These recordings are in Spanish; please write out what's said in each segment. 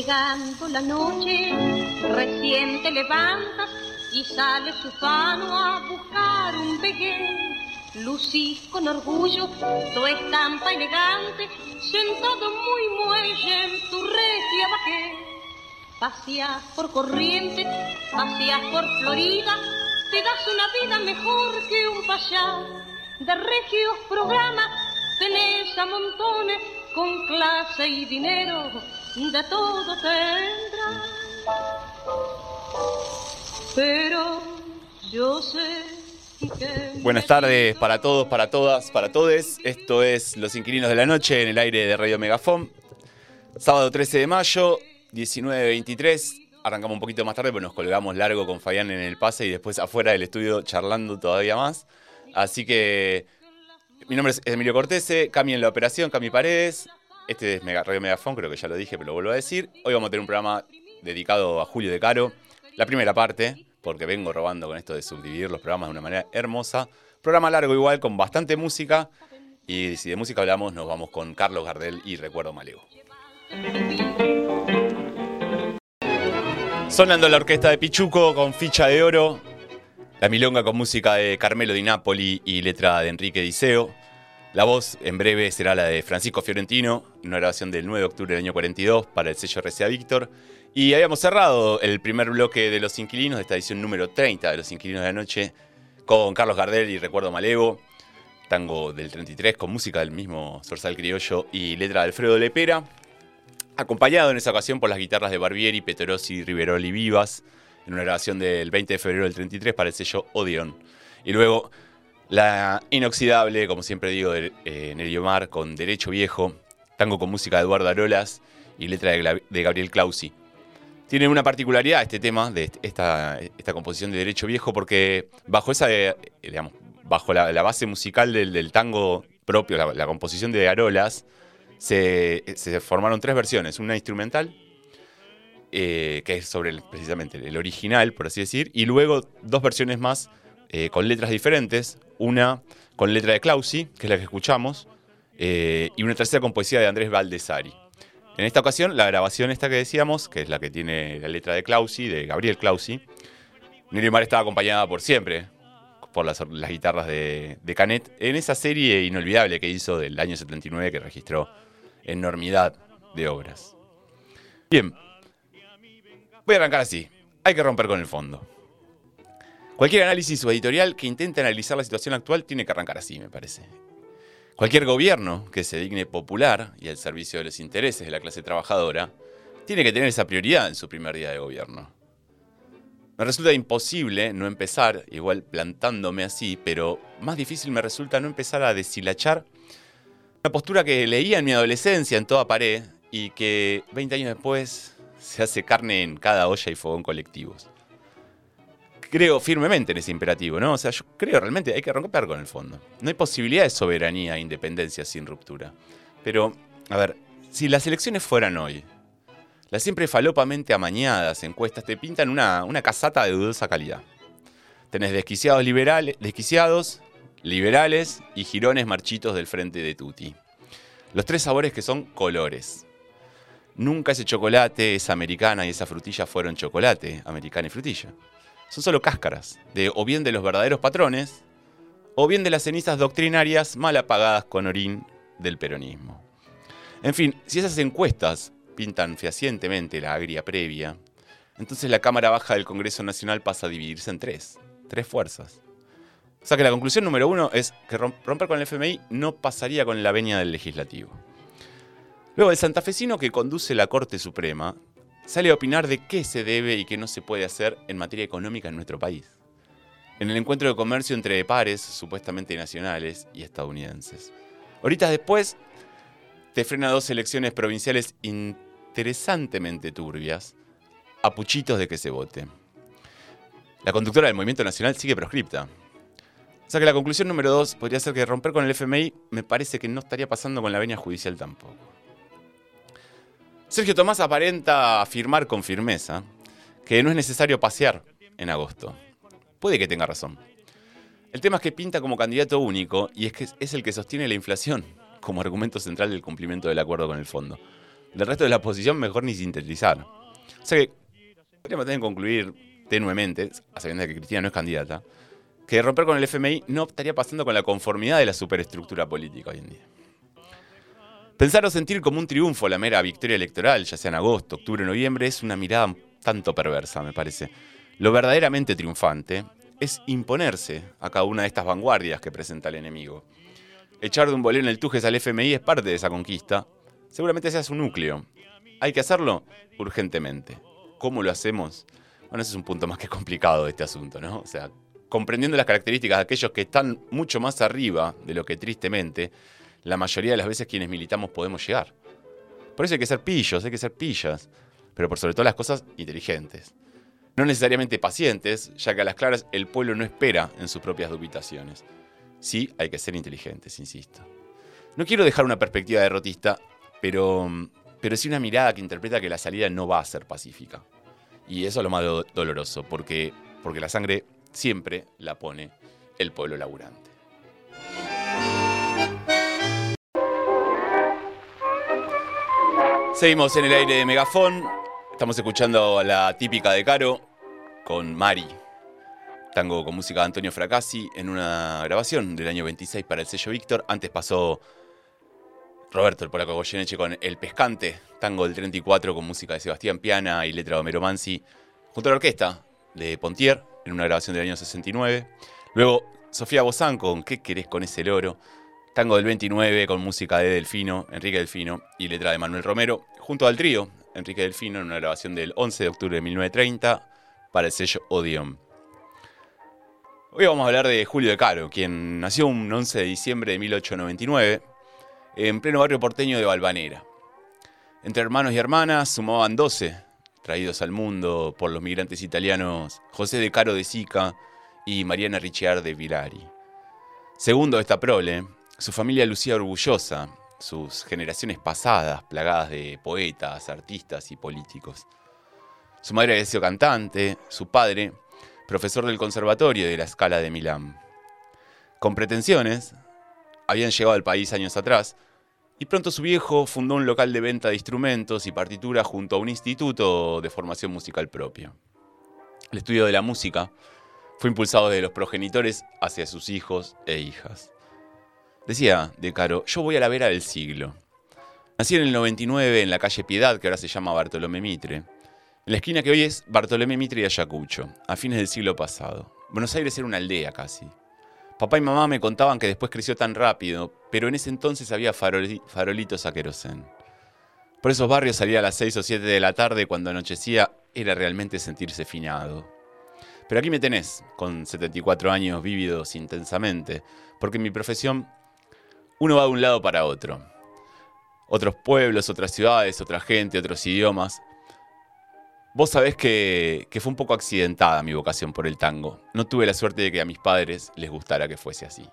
Llegando la noche, recién te levantas y sales ufano a buscar un vegué. Lucís con orgullo tu estampa elegante, sentado muy muelle en tu regia bajé. Paseas por corriente, paseas por Florida, te das una vida mejor que un payá. De regios programas tenés a montones con clase y dinero, de todo tendrás. Pero yo sé que Buenas tardes para todos, para todas, para todes. Esto es Los Inquilinos de la Noche en el aire de Radio Megafón. Sábado 13 de mayo, 19.23. Arrancamos un poquito más tarde, pero nos colgamos largo con Fayán en el pase y después afuera del estudio charlando todavía más. Así que mi nombre es Emilio Cortese, Cami en la operación, Cami Paredes. Este es Mega, Radio Megafón, creo que ya lo dije, pero lo vuelvo a decir. Hoy vamos a tener un programa dedicado a Julio de Caro. La primera parte, porque vengo robando con esto de subdividir los programas de una manera hermosa. Programa largo igual, con bastante música. Y si de música hablamos, nos vamos con Carlos Gardel y Recuerdo Malego. Sonando la orquesta de Pichuco con ficha de oro. La milonga con música de Carmelo Di Napoli y letra de Enrique Diceo. La voz en breve será la de Francisco Fiorentino, en una grabación del 9 de octubre del año 42 para el sello RCA Víctor. Y habíamos cerrado el primer bloque de Los Inquilinos, de esta edición número 30 de Los Inquilinos de la Noche, con Carlos Gardel y Recuerdo Malevo, tango del 33 con música del mismo Sorsal Criollo y letra de Alfredo Lepera, acompañado en esa ocasión por las guitarras de Barbieri, Petorossi, Riveroli Vivas, en una grabación del 20 de febrero del 33 para el sello Odeon. Y luego la inoxidable, como siempre digo, de eh, Nerio con Derecho Viejo, tango con música de Eduardo Arolas y letra de, Gabriel Clausi. Tiene una particularidad este tema, de esta, esta composición de Derecho Viejo, porque bajo esa, eh, digamos, bajo la, base musical del, tango propio, la, composición de Arolas, se, se formaron tres versiones. Una instrumental, eh, que es sobre precisamente el original, por así decir, y luego dos versiones más eh, con letras diferentes. Una con letra de Clausi, que es la que escuchamos, eh, y una tercera con poesía de Andrés Valdesari. En esta ocasión, la grabación esta que decíamos, que es la que tiene la letra de Clausi, de Gabriel Clausi, Nelly Mar estaba acompañada por siempre por las, guitarras de Canet en esa serie inolvidable que hizo del año 79 que registró enormidad de obras. Bien, voy a arrancar así. Hay que romper con el fondo. Cualquier análisis o editorial que intente analizar la situación actual tiene que arrancar así, me parece. Cualquier gobierno que se digne popular y al servicio de los intereses de la clase trabajadora tiene que tener esa prioridad en su primer día de gobierno. Me resulta imposible no empezar, igual plantándome así, pero más difícil me resulta no empezar a deshilachar una postura que leía en mi adolescencia en toda pared y que 20 años después se hace carne en cada olla y fogón colectivos. Creo firmemente en ese imperativo, ¿no? O sea, yo creo realmente hay que romper con el fondo. No hay posibilidad de soberanía e independencia sin ruptura. Pero, a ver, si las elecciones fueran hoy, las siempre falopamente amañadas encuestas te pintan una, una casata de dudosa calidad. Tenés desquiciados liberales, desquiciados, liberales y girones marchitos del frente de Tuti. Los tres sabores que son colores. Nunca ese chocolate, esa americana y esa frutilla fueron chocolate, americana y frutilla. Son solo cáscaras, de o bien de los verdaderos patrones, o bien de las cenizas doctrinarias mal apagadas con orín del peronismo. En fin, si esas encuestas pintan fehacientemente la agria previa, entonces la Cámara Baja del Congreso Nacional pasa a dividirse en tres, tres fuerzas. O sea que la conclusión número uno es que rom- romper con el FMI no pasaría con la venia del legislativo. Luego, el santafesino que conduce la Corte Suprema sale a opinar de qué se debe y qué no se puede hacer en materia económica en nuestro país. En el encuentro de comercio entre pares supuestamente nacionales y estadounidenses. Horitas después, te frena dos elecciones provinciales interesantemente turbias, a puchitos de que se vote. La conductora del Movimiento Nacional sigue proscripta. O sea que la conclusión número dos podría ser que romper con el FMI me parece que no estaría pasando con la venia judicial tampoco. Sergio Tomás aparenta afirmar con firmeza que no es necesario pasear en agosto. Puede que tenga razón. El tema es que pinta como candidato único y es que es el que sostiene la inflación como argumento central del cumplimiento del acuerdo con el fondo. Del resto de la oposición, mejor ni sintetizar. O sea que podríamos también concluir tenuemente, a sabiendas que Cristina no es candidata, que romper con el FMI no estaría pasando con la conformidad de la superestructura política hoy en día. Pensar o sentir como un triunfo la mera victoria electoral, ya sea en agosto, octubre, noviembre, es una mirada tanto perversa, me parece. Lo verdaderamente triunfante es imponerse a cada una de estas vanguardias que presenta el enemigo. Echar de un bolero en el Tujes al FMI es parte de esa conquista. Seguramente sea su núcleo. Hay que hacerlo urgentemente. ¿Cómo lo hacemos? Bueno, ese es un punto más que complicado de este asunto, ¿no? O sea, comprendiendo las características de aquellos que están mucho más arriba de lo que tristemente la mayoría de las veces quienes militamos podemos llegar. Por eso hay que ser pillos, hay que ser pillas, pero por sobre todo las cosas inteligentes. No necesariamente pacientes, ya que a las claras el pueblo no espera en sus propias dubitaciones. Sí, hay que ser inteligentes, insisto. No quiero dejar una perspectiva derrotista, pero, pero sí una mirada que interpreta que la salida no va a ser pacífica. Y eso es lo más doloroso, porque, porque la sangre siempre la pone el pueblo laburante. Seguimos en el aire de Megafón. Estamos escuchando la típica de Caro con Mari. Tango con música de Antonio Fracassi en una grabación del año 26 para el sello Víctor. Antes pasó Roberto el Polaco Goyeneche con El Pescante, tango del 34 con música de Sebastián Piana y letra de Homero Mansi, junto a la orquesta de Pontier en una grabación del año 69. Luego Sofía Bozán con ¿Qué querés con ese loro? Tango del 29 con música de Delfino, Enrique Delfino y letra de Manuel Romero, junto al trío Enrique Delfino en una grabación del 11 de octubre de 1930 para el sello Odeon. Hoy vamos a hablar de Julio de Caro, quien nació un 11 de diciembre de 1899 en pleno barrio porteño de Valvanera. Entre hermanos y hermanas sumaban 12, traídos al mundo por los migrantes italianos José de Caro de Sica y Mariana Ricciard de Vilari. Segundo esta prole, su familia lucía orgullosa, sus generaciones pasadas plagadas de poetas, artistas y políticos. Su madre había sido cantante, su padre, profesor del conservatorio de la Scala de Milán. Con pretensiones, habían llegado al país años atrás, y pronto su viejo fundó un local de venta de instrumentos y partituras junto a un instituto de formación musical propio. El estudio de la música fue impulsado desde los progenitores hacia sus hijos e hijas. Decía De Caro, yo voy a la vera del siglo. Nací en el 99 en la calle Piedad, que ahora se llama Bartolomé Mitre. En la esquina que hoy es Bartolomé Mitre y Ayacucho, a fines del siglo pasado. Buenos Aires era una aldea casi. Papá y mamá me contaban que después creció tan rápido, pero en ese entonces había farolitos a querosén. Por esos barrios salía a las 6 o 7 de la tarde cuando anochecía era realmente sentirse finado. Pero aquí me tenés, con 74 años vívidos intensamente, porque mi profesión uno va de un lado para otro. Otros pueblos, otras ciudades, otra gente, otros idiomas. Vos sabés que, fue un poco accidentada mi vocación por el tango. No tuve la suerte de que a mis padres les gustara que fuese así.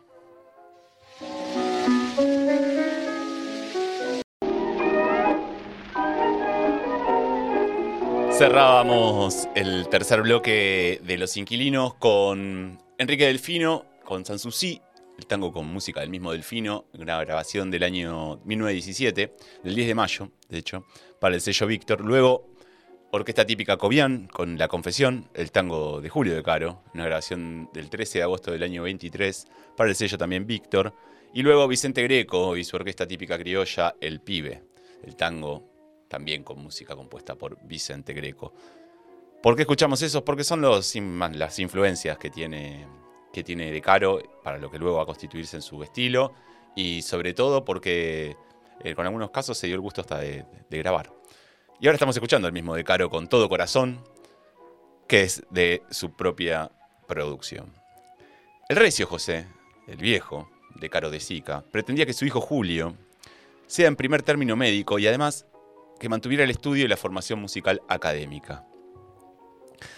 Cerrábamos el tercer bloque de Los Inquilinos con Enrique Delfino, con Sanssouci el tango con música del mismo Delfino, una grabación del año 1917, del 10 de mayo, de hecho, para el sello Víctor. Luego, Orquesta Típica Cobian con La Confesión, el tango de Julio de Caro, una grabación del 13 de agosto del año 23, para el sello también Víctor. Y luego Vicente Greco y su Orquesta Típica Criolla, El Pibe, el tango también con música compuesta por Vicente Greco. ¿Por qué escuchamos eso? Porque son las influencias que tiene que tiene de caro para lo que luego va a constituirse en su estilo y sobre todo porque eh, con algunos casos se dio el gusto hasta de, grabar. Y ahora estamos escuchando el mismo de Caro con todo corazón, que es de su propia producción. El recio José, el viejo, de Caro de Sica, pretendía que su hijo Julio sea en primer término médico y además que mantuviera el estudio y la formación musical académica.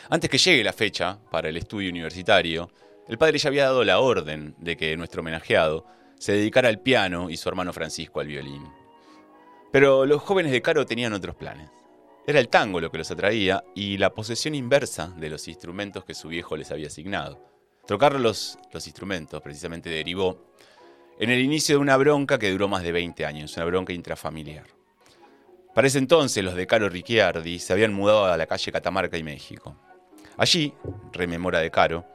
Antes que llegue la fecha para el estudio universitario, el padre ya había dado la orden de que nuestro homenajeado se dedicara al piano y su hermano Francisco al violín. Pero los jóvenes de Caro tenían otros planes. Era el tango lo que los atraía y la posesión inversa de los instrumentos que su viejo les había asignado. Trocar los, los instrumentos precisamente derivó en el inicio de una bronca que duró más de 20 años, una bronca intrafamiliar. Para ese entonces los de Caro Ricciardi se habían mudado a la calle Catamarca y México. Allí, rememora de Caro,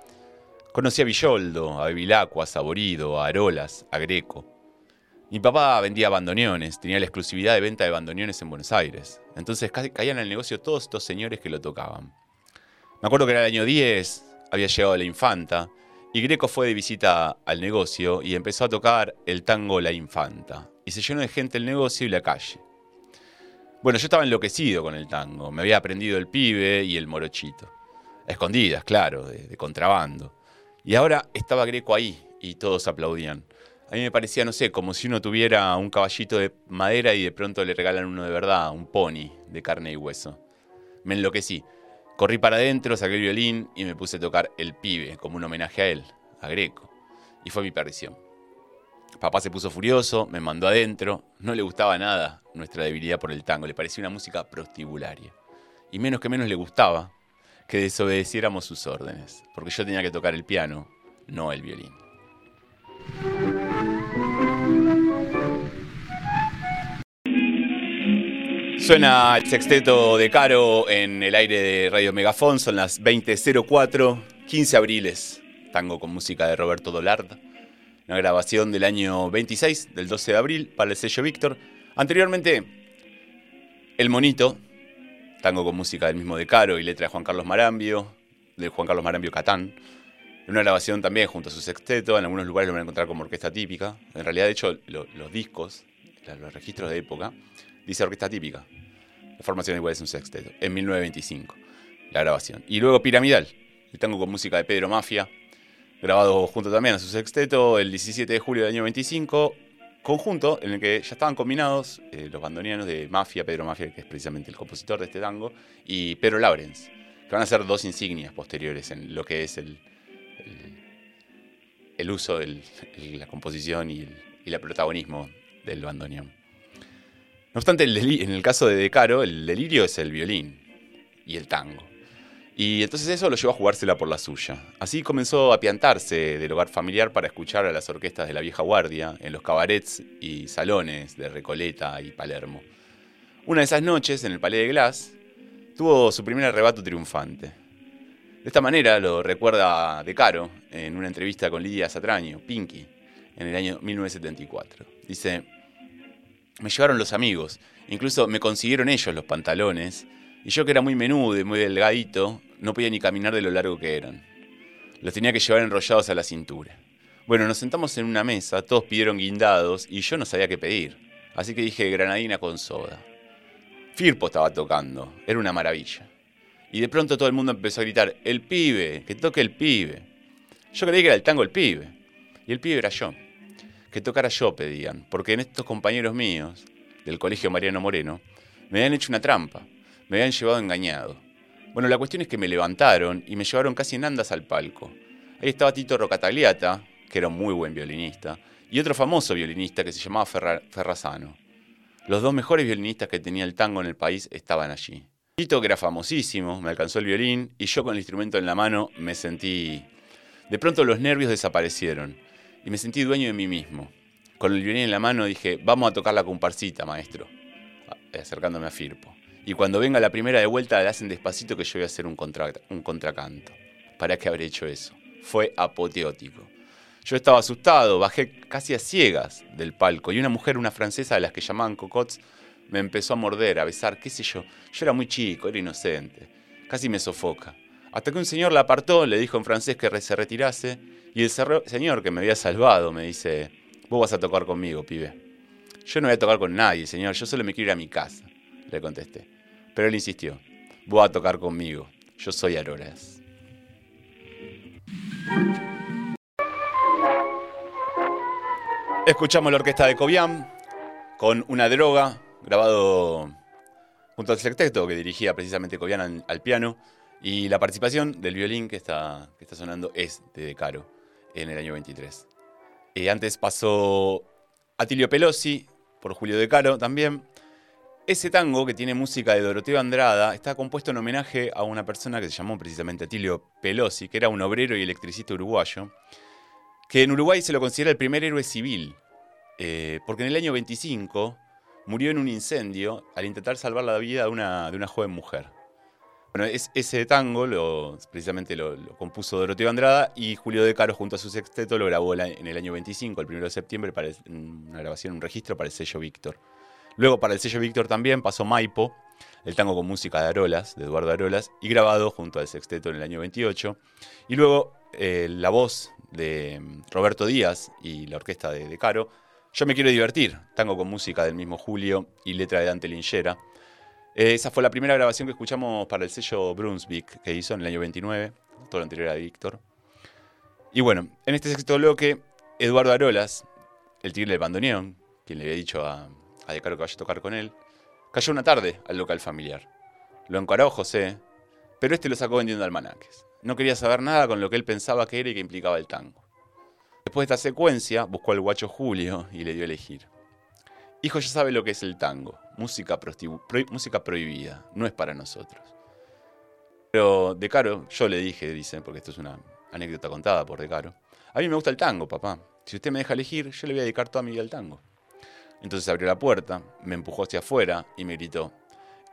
conocí a Villoldo, a Bevilacqua, a Saborido, a Arolas, a Greco. Mi papá vendía bandoneones, tenía la exclusividad de venta de bandoneones en Buenos Aires. Entonces caían al negocio todos estos señores que lo tocaban. Me acuerdo que era el año 10, había llegado la infanta, y Greco fue de visita al negocio y empezó a tocar el tango La Infanta. Y se llenó de gente el negocio y la calle. Bueno, yo estaba enloquecido con el tango. Me había aprendido el pibe y el morochito. escondidas, claro, de, contrabando. Y ahora estaba Greco ahí y todos aplaudían. A mí me parecía, no sé, como si uno tuviera un caballito de madera y de pronto le regalan uno de verdad, un pony de carne y hueso. Me enloquecí. Corrí para adentro, saqué el violín y me puse a tocar El pibe, como un homenaje a él, a Greco. Y fue mi perdición. Papá se puso furioso, me mandó adentro, no le gustaba nada nuestra debilidad por el tango, le parecía una música prostibularia. Y menos que menos le gustaba que desobedeciéramos sus órdenes, porque yo tenía que tocar el piano, no el violín. Suena el sexteto de Caro en el aire de Radio Megafón, son las 20.04, 15 abriles, tango con música de Roberto Dolard, una grabación del año 26, del 12 de abril, para el sello Víctor. Anteriormente, El Monito, tango con música del mismo de Caro y letra de Juan Carlos Marambio, de Juan Carlos Marambio Catán. Una grabación también junto a su sexteto, en algunos lugares lo van a encontrar como orquesta típica. En realidad, de hecho, los discos, los registros de época, dice orquesta típica. La formación igual es un sexteto, en 1925, la grabación. Y luego Piramidal, el tango con música de Pedro Mafia, grabado junto también a su sexteto el 17 de julio del año 25, conjunto en el que ya estaban combinados eh, los bandonianos de Mafia, Pedro Mafia, que es precisamente el compositor de este tango, y Pedro Lawrence, que van a ser dos insignias posteriores en lo que es el, el, uso, de la composición y el, protagonismo del bandoneón. No obstante, en el caso de De Caro, el delirio es el violín y el tango. Y entonces eso lo llevó a jugársela por la suya. Así comenzó a piantarse del hogar familiar para escuchar a las orquestas de la vieja guardia en los cabarets y salones de Recoleta y Palermo. Una de esas noches, en el Palais de Glass, tuvo su primer arrebato triunfante. De esta manera lo recuerda De Caro en una entrevista con Lidia Satraño, Pinky, en el año 1974. Dice, me llevaron los amigos, incluso me consiguieron ellos los pantalones, y yo que era muy menudo y muy delgadito, no podía ni caminar de lo largo que eran. Los tenía que llevar enrollados a la cintura. Bueno, nos sentamos en una mesa, todos pidieron guindados y yo no sabía qué pedir. Así que dije granadina con soda. Firpo estaba tocando, era una maravilla. Y de pronto todo el mundo empezó a gritar, el pibe, que toque el pibe. Yo creí que era el tango el pibe. Y el pibe era yo que tocara yo, pedían, porque en estos compañeros míos, del colegio Mariano Moreno, me habían hecho una trampa, me habían llevado engañado. Bueno, la cuestión es que me levantaron y me llevaron casi en andas al palco. Ahí estaba Tito Rocatagliata, que era un muy buen violinista, y otro famoso violinista que se llamaba Ferrazano. Los dos mejores violinistas que tenía el tango en el país estaban allí. Tito, que era famosísimo, me alcanzó el violín y yo con el instrumento en la mano me sentí... De pronto los nervios desaparecieron y me sentí dueño de mí mismo. Con el violín en la mano dije, vamos a tocar la comparsita, maestro, acercándome a Firpo. Y cuando venga la primera de vuelta le hacen despacito que yo voy a hacer un, un contracanto. ¿Para qué habré hecho eso? Fue apoteótico. Yo estaba asustado, bajé casi a ciegas del palco y una mujer, una francesa de las que llamaban cocots, me empezó a morder, a besar, qué sé yo. Yo era muy chico, era inocente. Casi me sofoca. Hasta que un señor la apartó, le dijo en francés que se retirase y el señor que me había salvado me dice, vos vas a tocar conmigo, pibe. Yo no voy a tocar con nadie, señor, yo solo me quiero ir a mi casa, le contesté. Pero él insistió, vos a tocar conmigo, yo soy Aroras. Escuchamos la orquesta de Cobian con Una droga, grabado junto al sexteto que dirigía precisamente Cobian al, piano, y la participación del violín que está, que está sonando es de De Caro en el año 23. Eh, antes pasó Atilio Pelosi, por Julio De Caro también. Ese tango que tiene música de Doroteo Andrada está compuesto en homenaje a una persona que se llamó precisamente Atilio Pelosi, que era un obrero y electricista uruguayo, que en Uruguay se lo considera el primer héroe civil, eh, porque en el año 25 murió en un incendio al intentar salvar la vida de una, de una joven mujer. Bueno, ese tango lo, precisamente lo, compuso Doroteo Andrada y Julio De Caro junto a su sexteto lo grabó en el año 25, el 1 de septiembre, para una grabación, un registro para el sello Víctor. Luego para el sello Víctor también pasó Maipo, el tango con música de Arolas, de Eduardo Arolas, y grabado junto al sexteto en el año 28. Y luego eh, la voz de mm, Roberto Díaz y la orquesta de, de Caro, Yo me quiero divertir, tango con música del mismo Julio y letra de Dante Lingera. Eh, esa fue la primera grabación que escuchamos para el sello Brunswick que hizo en el año 29, todo lo anterior a Víctor. Y bueno, en este sexto bloque, Eduardo Arolas, el tigre del bandoneón, quien le había dicho a, a De Caro que vaya a tocar con él, cayó una tarde al local familiar. Lo encaró José, pero este lo sacó vendiendo almanaques. No quería saber nada con lo que él pensaba que era y que implicaba el tango. Después de esta secuencia, buscó al guacho Julio y le dio a elegir. Hijo ya sabe lo que es el tango, música, música prohibida, no es para nosotros. Pero De Caro, yo le dije, dicen, porque esto es una anécdota contada por De Caro, a mí me gusta el tango, papá. Si usted me deja elegir, yo le voy a dedicar toda mi vida al tango. Entonces abrió la puerta, me empujó hacia afuera y me gritó,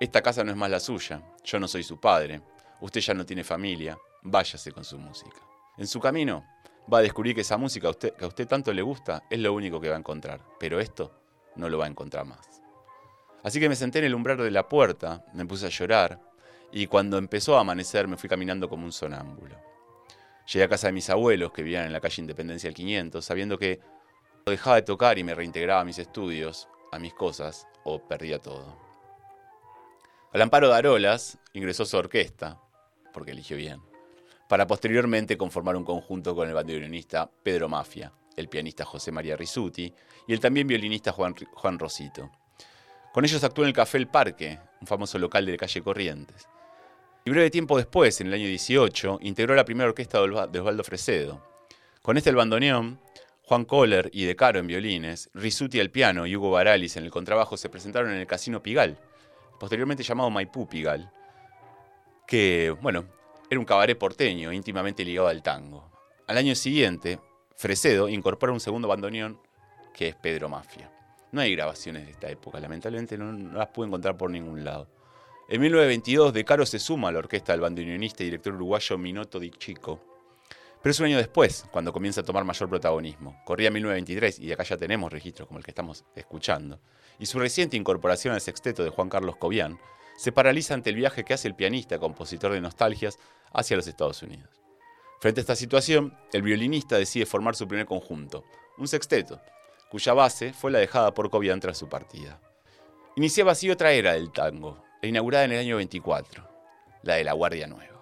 esta casa no es más la suya, yo no soy su padre, usted ya no tiene familia, váyase con su música. En su camino va a descubrir que esa música que a usted tanto le gusta es lo único que va a encontrar, pero esto no lo va a encontrar más. Así que me senté en el umbral de la puerta, me puse a llorar y cuando empezó a amanecer me fui caminando como un sonámbulo. Llegué a casa de mis abuelos que vivían en la calle Independencia del 500, sabiendo que dejaba de tocar y me reintegraba a mis estudios, a mis cosas, o perdía todo. Al amparo de Arolas ingresó su orquesta, porque eligió bien, para posteriormente conformar un conjunto con el bandoneonista Pedro Mafia, el pianista José María Risuti y el también violinista Juan, Juan Rosito. Con ellos actuó en el Café El Parque, un famoso local de calle Corrientes. Y breve tiempo después, en el año 18, integró la primera orquesta de Osvaldo Fresedo. Con este el bandoneón, Juan Kohler y De Caro en violines, Risuti al piano y Hugo Baralis en el contrabajo se presentaron en el Casino Pigal, posteriormente llamado Maipú Pigal, que, bueno, era un cabaret porteño íntimamente ligado al tango. Al año siguiente, Fresedo incorpora un segundo bandoneón que es Pedro Mafia. No hay grabaciones de esta época, lamentablemente no, las pude encontrar por ningún lado. En 1922, De Caro se suma a la orquesta del bandoneonista y director uruguayo Minoto Di Chico. Pero es un año después, cuando comienza a tomar mayor protagonismo. Corría 1923 y acá ya tenemos registros como el que estamos escuchando. Y su reciente incorporación al sexteto de Juan Carlos Cobian se paraliza ante el viaje que hace el pianista, compositor de nostalgias, hacia los Estados Unidos. Frente a esta situación, el violinista decide formar su primer conjunto, un sexteto, cuya base fue la dejada por Cobian tras su partida. Iniciaba así otra era del tango, inaugurada en el año 24, la de la Guardia Nueva.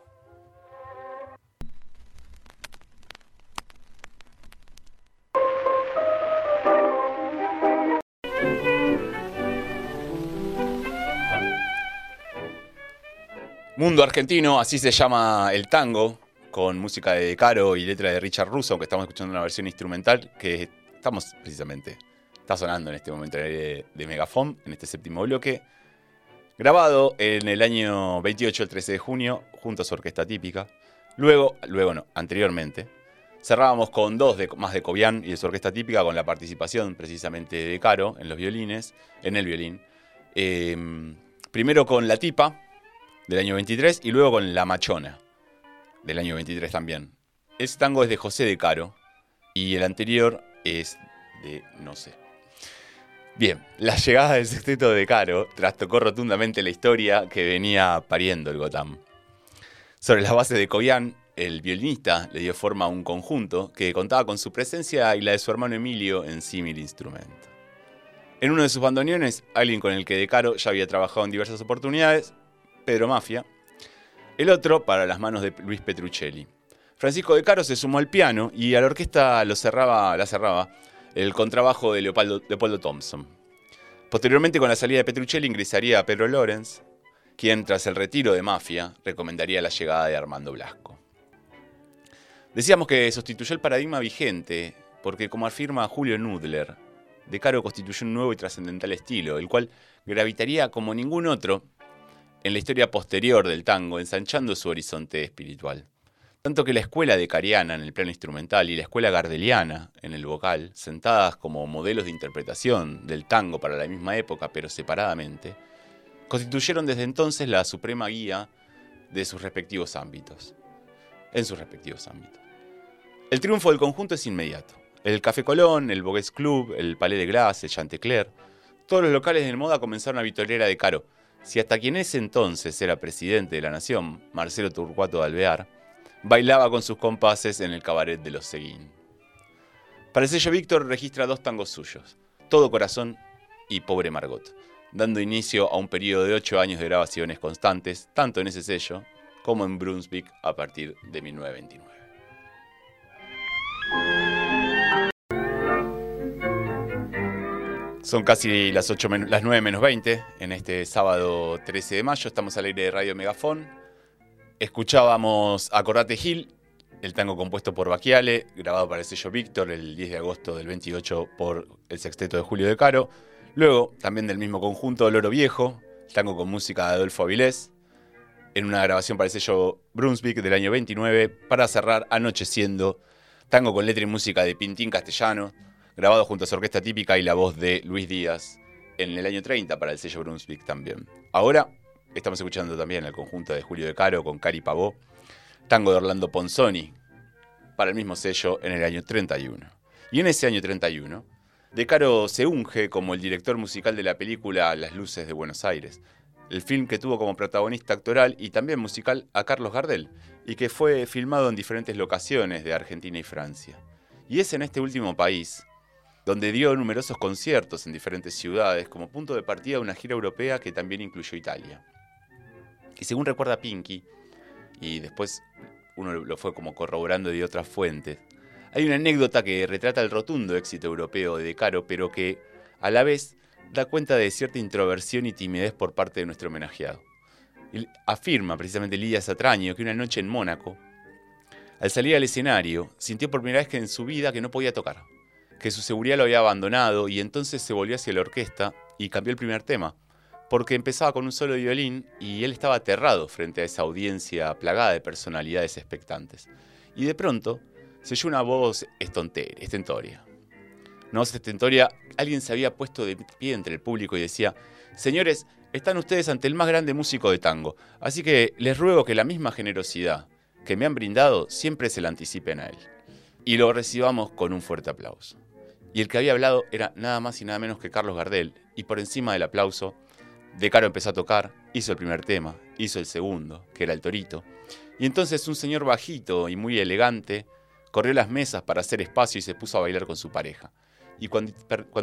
Mundo Argentino, así se llama el tango, con música de Caro y letra de Richard Russo, aunque estamos escuchando una versión instrumental que estamos precisamente, está sonando en este momento de, de Megafon, en este séptimo bloque, grabado en el año 28, el 13 de junio, junto a su orquesta típica. Luego, luego no, anteriormente, cerrábamos con dos más de Cobian y de su orquesta típica, con la participación precisamente de Caro en los violines, en el violín. Em, primero con La Tipa, del año 23, y luego con La Machona del año 23 también. Ese tango es de José de Caro y el anterior es de no sé. Bien, la llegada del sexteto de Caro trastocó rotundamente la historia que venía pariendo el Gotham. Sobre la base de Cobian, el violinista le dio forma a un conjunto que contaba con su presencia y la de su hermano Emilio en símil instrumento. En uno de sus bandoneones, alguien con el que De Caro ya había trabajado en diversas oportunidades, Pedro Mafia, el otro para las manos de Luis Petruccelli. Francisco de Caro se sumó al piano y a la orquesta lo cerraba, la cerraba el contrabajo de Leopoldo, Thompson. Posteriormente, con la salida de Petruccelli, ingresaría Pedro Lorenz, quien, tras el retiro de Mafia, recomendaría la llegada de Armando Blasco. Decíamos que sustituyó el paradigma vigente, porque, como afirma Julio Nudler, De Caro constituyó un nuevo y trascendental estilo, el cual gravitaría como ningún otro en la historia posterior del tango, ensanchando su horizonte espiritual. Tanto que la escuela de Cariana en el plano instrumental y la escuela gardeliana en el vocal, sentadas como modelos de interpretación del tango para la misma época, pero separadamente, constituyeron desde entonces la suprema guía de sus respectivos ámbitos. En sus respectivos ámbitos. El triunfo del conjunto es inmediato. El Café Colón, el Bogues Club, el Palais de Glace, el Chantecler, todos los locales de moda comenzaron a vitorear de Caro. Si hasta quien ese entonces era presidente de la nación, Marcelo Turcuato de Alvear, bailaba con sus compases en el cabaret de los Seguín. Para el sello Víctor registra dos tangos suyos, Todo Corazón y Pobre Margot, dando inicio a un periodo de ocho años de grabaciones constantes, tanto en ese sello como en Brunswick a partir de 1929. Son casi las, 8 las 9 menos 20 en este sábado 13 de mayo. Estamos al aire de Radio Megafón. Escuchábamos Acordate Gil, el tango compuesto por Baquiale, grabado para el sello Víctor el 10 de agosto del 28 por el sexteto de Julio de Caro. Luego, también del mismo conjunto, Loro Viejo, el tango con música de Adolfo Avilés, en una grabación para el sello Brunswick del año 29, para cerrar Anocheciendo, tango con letra y música de Pintín Castellano, grabado junto a su orquesta típica y la voz de Luis Díaz en el año 30 para el sello Brunswick también. Ahora estamos escuchando también el conjunto de Julio de Caro con Cari Pavó, tango de Orlando Ponzoni para el mismo sello en el año 31. Y en ese año 31, De Caro se unge como el director musical de la película Las Luces de Buenos Aires, el film que tuvo como protagonista actoral y también musical a Carlos Gardel, y que fue filmado en diferentes locaciones de Argentina y Francia. Y es en este último país donde dio numerosos conciertos en diferentes ciudades como punto de partida de una gira europea que también incluyó Italia. Y según recuerda Pinky, y después uno lo fue como corroborando de otras fuentes, hay una anécdota que retrata el rotundo éxito europeo de Caro, pero que a la vez da cuenta de cierta introversión y timidez por parte de nuestro homenajeado. afirma precisamente Lidia Satraño que una noche en Mónaco, al salir al escenario, sintió por primera vez que en su vida que no podía tocar que su seguridad lo había abandonado y entonces se volvió hacia la orquesta y cambió el primer tema, porque empezaba con un solo violín y él estaba aterrado frente a esa audiencia plagada de personalidades expectantes. Y de pronto se oyó una voz estentoria. Una voz estentoria, alguien se había puesto de pie entre el público y decía, señores, están ustedes ante el más grande músico de tango, así que les ruego que la misma generosidad que me han brindado siempre se la anticipen a él. Y lo recibamos con un fuerte aplauso. Y el que había hablado era nada más y nada menos que Carlos Gardel. Y por encima del aplauso, De Caro empezó a tocar, hizo el primer tema, hizo el segundo, que era el torito. Y entonces un señor bajito y muy elegante corrió las mesas para hacer espacio y se puso a bailar con su pareja. Y cuando,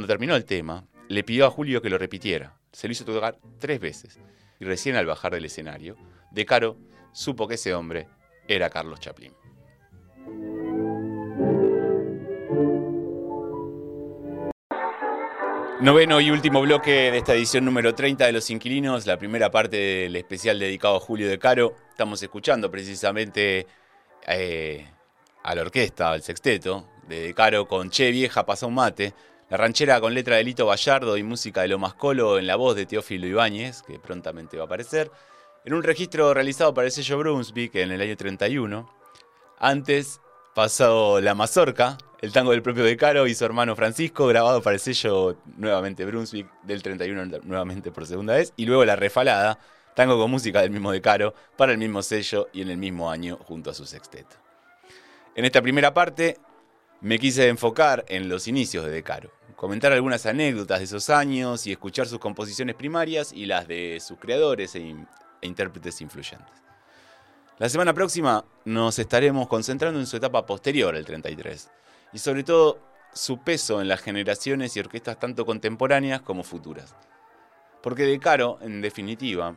terminó el tema, le pidió a Julio que lo repitiera. Se lo hizo tocar tres veces. Y recién al bajar del escenario, De Caro supo que ese hombre era Carlos Chaplin. Noveno y último bloque de esta edición número 30 de Los Inquilinos, la primera parte del especial dedicado a Julio de Caro. Estamos escuchando precisamente eh, a la orquesta, al sexteto de, de Caro con Che Vieja Pasa un Mate, la ranchera con letra de Lito Gallardo y música de Lomas Colo en la voz de Teófilo Ibáñez, que prontamente va a aparecer, en un registro realizado para el sello Brunswick en el año 31. Antes pasó La Mazorca, el tango del propio De Caro y su hermano Francisco, grabado para el sello nuevamente Brunswick del 31 nuevamente por segunda vez, y luego La Refalada, tango con música del mismo De Caro, para el mismo sello y en el mismo año junto a su sexteto. En esta primera parte me quise enfocar en los inicios de De Caro, comentar algunas anécdotas de esos años y escuchar sus composiciones primarias y las de sus creadores e, e intérpretes influyentes. La semana próxima nos estaremos concentrando en su etapa posterior al 33 y sobre todo su peso en las generaciones y orquestas tanto contemporáneas como futuras. Porque De Caro, en definitiva,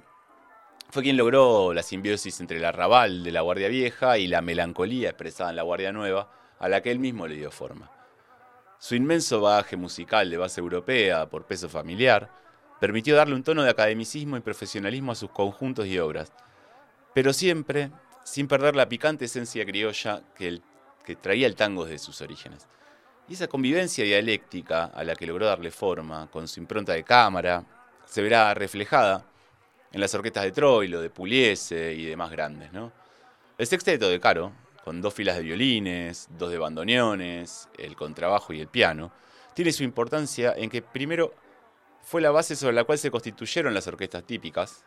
fue quien logró la simbiosis entre el arrabal de la Guardia Vieja y la melancolía expresada en la Guardia Nueva, a la que él mismo le dio forma. Su inmenso bagaje musical de base europea por peso familiar permitió darle un tono de academicismo y profesionalismo a sus conjuntos y obras, pero siempre sin perder la picante esencia criolla que, traía el tango desde sus orígenes. Y esa convivencia dialéctica a la que logró darle forma, con su impronta de cámara, se verá reflejada en las orquestas de Troilo, de Puliese y demás grandes. ¿no? El sexteto de Caro con dos filas de violines, dos de bandoneones, el contrabajo y el piano, tiene su importancia en que primero fue la base sobre la cual se constituyeron las orquestas típicas,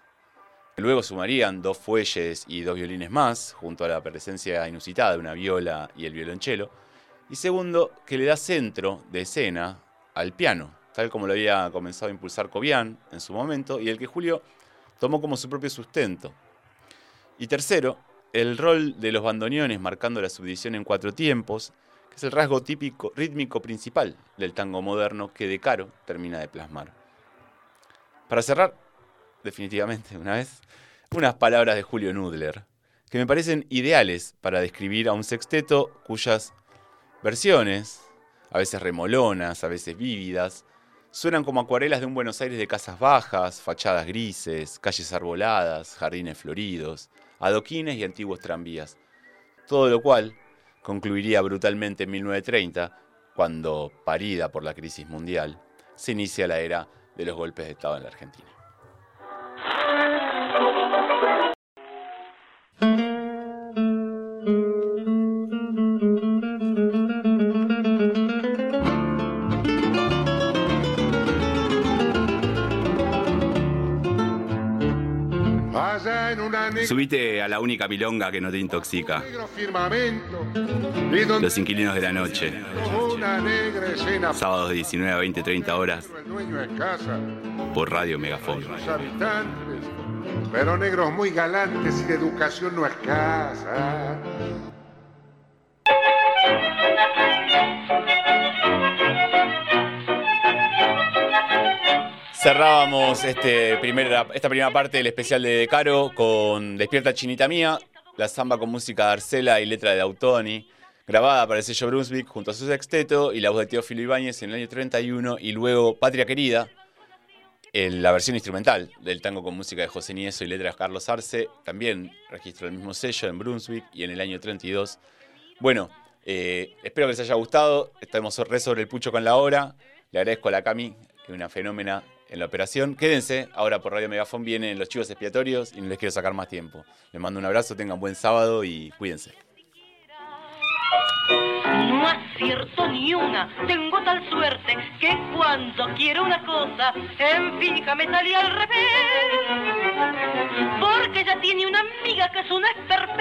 luego sumarían dos fuelles y dos violines más, junto a la presencia inusitada de una viola y el violonchelo, y segundo, que le da centro de escena al piano, tal como lo había comenzado a impulsar Cobian en su momento, y el que Julio tomó como su propio sustento. Y tercero, el rol de los bandoneones marcando la subdivisión en cuatro tiempos, que es el rasgo típico rítmico principal del tango moderno que De Caro termina de plasmar. Para cerrar, definitivamente una vez, unas palabras de Julio Nudler, que me parecen ideales para describir a un sexteto cuyas versiones, a veces remolonas, a veces vívidas, suenan como acuarelas de un Buenos Aires de casas bajas, fachadas grises, calles arboladas, jardines floridos, adoquines y antiguos tranvías. Todo lo cual concluiría brutalmente en 1930, cuando, parida por la crisis mundial, se inicia la era de los golpes de Estado en la Argentina. Subite a la única milonga que no te intoxica. Los inquilinos de la noche. Sábados de 19 a 20, 30 horas. Por Radio Megafon. Pero negros muy galantes y de educación no escasa. Cerrábamos este esta primera parte del especial de Caro con Despierta Chinita Mía, la samba con música de Arcela y letra de Autoni, grabada para el sello Brunswick junto a su sexteto y la voz de Teófilo Ibáñez en el año 31 y luego Patria Querida, la versión instrumental del tango con música de José Nieso y letras Carlos Arce, también registró el mismo sello en Brunswick y en el año 32. Bueno, eh, espero que les haya gustado, estamos re sobre el pucho con la hora, le agradezco a la Cami, que es una fenómena en la operación. Quédense, ahora por Radio Megafón vienen los chivos expiatorios y no les quiero sacar más tiempo. Les mando un abrazo, tengan buen sábado y cuídense. No acierto ni una, tengo tal suerte que cuando quiero una cosa, en fija me salía al revés. Porque ella tiene una amiga que es una perfecta.